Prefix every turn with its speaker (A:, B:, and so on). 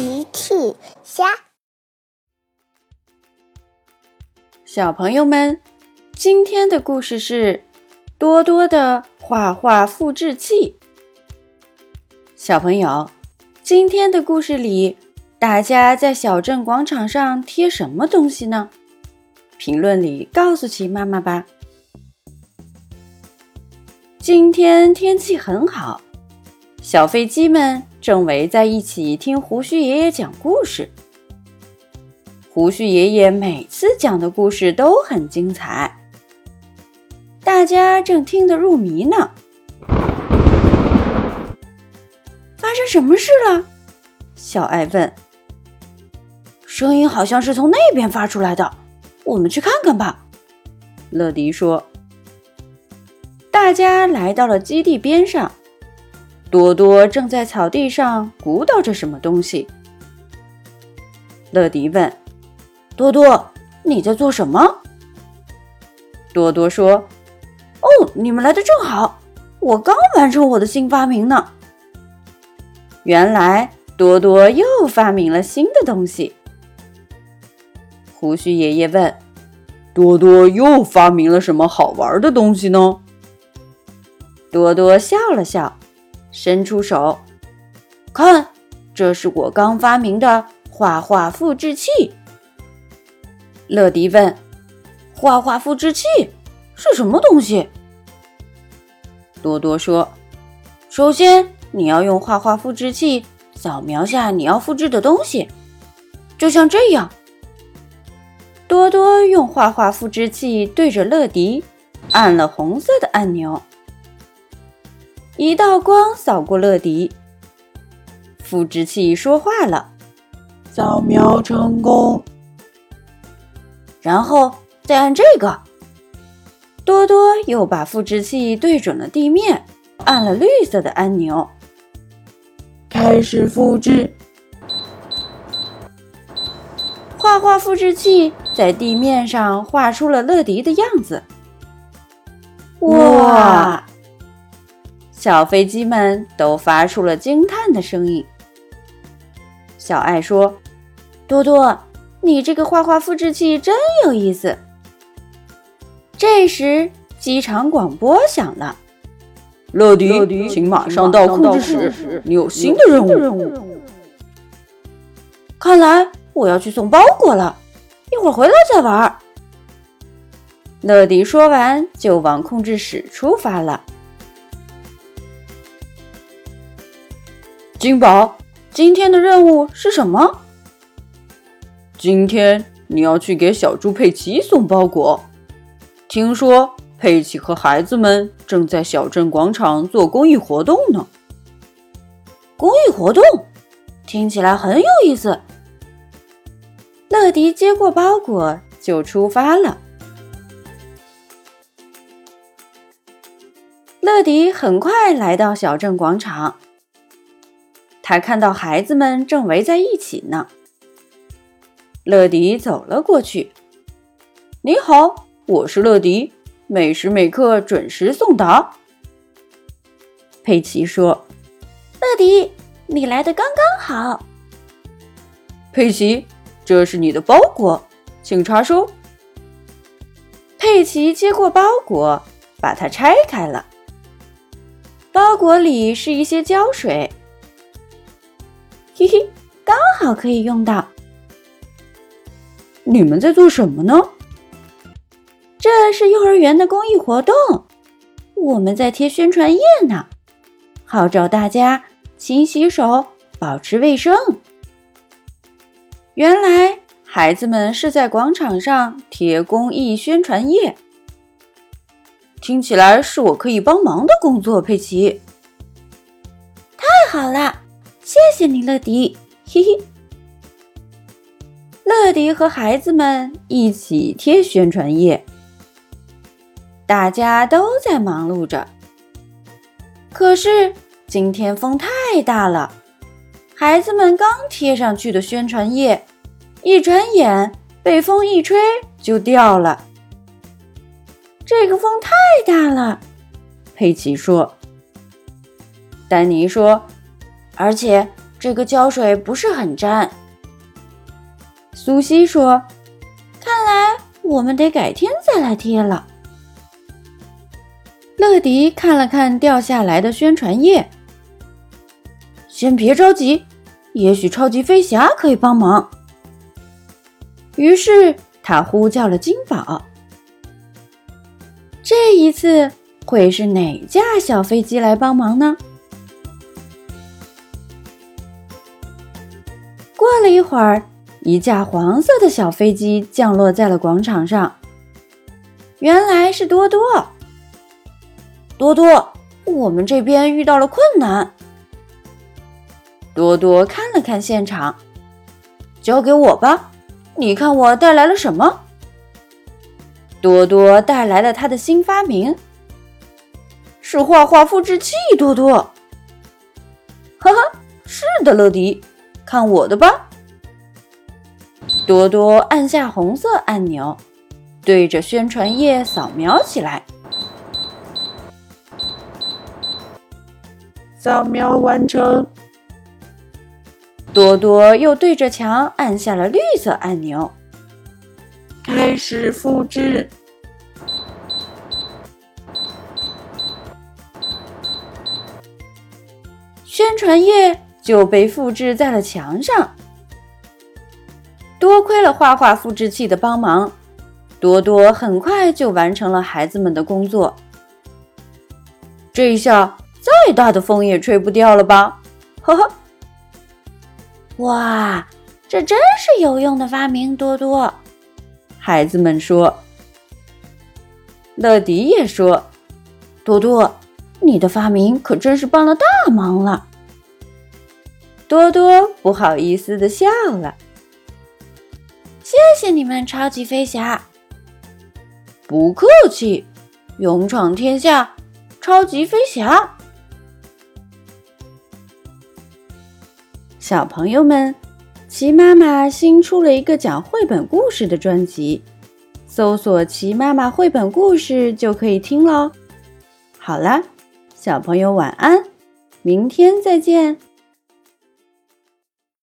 A: 奇趣虾，
B: 小朋友们，今天的故事是多多的画画复制器。小朋友，今天的故事里，大家在小镇广场上贴什么东西呢？评论里告诉奇妈妈吧。今天天气很好，小飞机们正围在一起听胡须爷爷讲故事。胡须爷爷每次讲的故事都很精彩，大家正听得入迷呢。发生什么事了？小爱问。声音好像是从那边发出来的，我们去看看吧。乐迪说。大家来到了基地边上，多多正在草地上鼓捣着什么东西。乐迪问：“多多，你在做什么？”多多说：“哦，你们来的正好，我刚完成我的新发明呢。”原来多多又发明了新的东西。胡须爷爷问：“多多又发明了什么好玩的东西呢？”多多笑了笑，伸出手，看，这是我刚发明的画画复制器。乐迪问：“画画复制器是什么东西？”多多说：“首先，你要用画画复制器扫描下你要复制的东西，就像这样。”多多用画画复制器对着乐迪，按了红色的按钮。一道光扫过乐迪，复制器说话了：“
C: 扫描成功。”
B: 然后再按这个。多多又把复制器对准了地面，按了绿色的按钮，
C: 开始复制。
B: 画画复制器在地面上画出了乐迪的样子。哇！小飞机们都发出了惊叹的声音。小爱说：“多多，你这个画画复制器真有意思。”这时，机场广播响了：“
D: 乐迪，请马上到控制室，你有新的任务。”
B: 看来我要去送包裹了，一会儿回来再玩。乐迪说完，就往控制室出发了。金宝，今天的任务是什么？
D: 今天你要去给小猪佩奇送包裹。听说佩奇和孩子们正在小镇广场做公益活动呢。
B: 公益活动听起来很有意思。乐迪接过包裹就出发了。乐迪很快来到小镇广场。他看到孩子们正围在一起呢。乐迪走了过去。“你好，我是乐迪，每时每刻准时送达。”佩奇说。“乐迪，你来的刚刚好。”
D: 佩奇，这是你的包裹，请查收。
B: 佩奇接过包裹，把它拆开了。包裹里是一些胶水。嘿嘿，刚好可以用到。
D: 你们在做什么呢？
B: 这是幼儿园的公益活动，我们在贴宣传页呢，号召大家勤洗手、保持卫生。原来孩子们是在广场上贴公益宣传页，听起来是我可以帮忙的工作。佩奇，太好了！谢谢你，乐迪，嘿嘿。乐迪和孩子们一起贴宣传页，大家都在忙碌着。可是今天风太大了，孩子们刚贴上去的宣传页，一转眼被风一吹就掉了。这个风太大了，佩奇说。丹尼说。而且
E: 这个胶水不是很粘。
B: 苏西说：“
E: 看来我们得改天再来贴了。”
B: 乐迪看了看掉下来的宣传页，
E: 先别着急，也许超级飞侠可以帮忙。
B: 于是他呼叫了金宝。这一次会是哪架小飞机来帮忙呢？了一会儿，一架黄色的小飞机降落在了广场上。原来是多多。
E: 多多，我们这边遇到了困难。
B: 多多看了看现场，
E: 交给我吧。你看我带来了什么？
B: 多多带来了他的新发明，
E: 是画画复制器。多多，
B: 哈哈，是的，乐迪，看我的吧。多多按下红色按钮，对着宣传页扫描起来。
C: 扫描完成。
B: 多多又对着墙按下了绿色按钮，
C: 开始复制。
B: 宣传页就被复制在了墙上。多亏了画画复制器的帮忙，多多很快就完成了孩子们的工作。这一下。再大的风也吹不掉了吧？呵呵！
E: 哇，这真是有用的发明，多多！
B: 孩子们说。乐迪也说：“
E: 多多，你的发明可真是帮了大忙了。”
B: 多多不好意思的笑了。
E: 谢你们，超级飞侠！
B: 不客气，勇闯天下，超级飞侠。小朋友们，齐妈妈新出了一个讲绘本故事的专辑，搜索“齐妈妈绘本故事”就可以听喽。好啦，小朋友晚安，明天再见。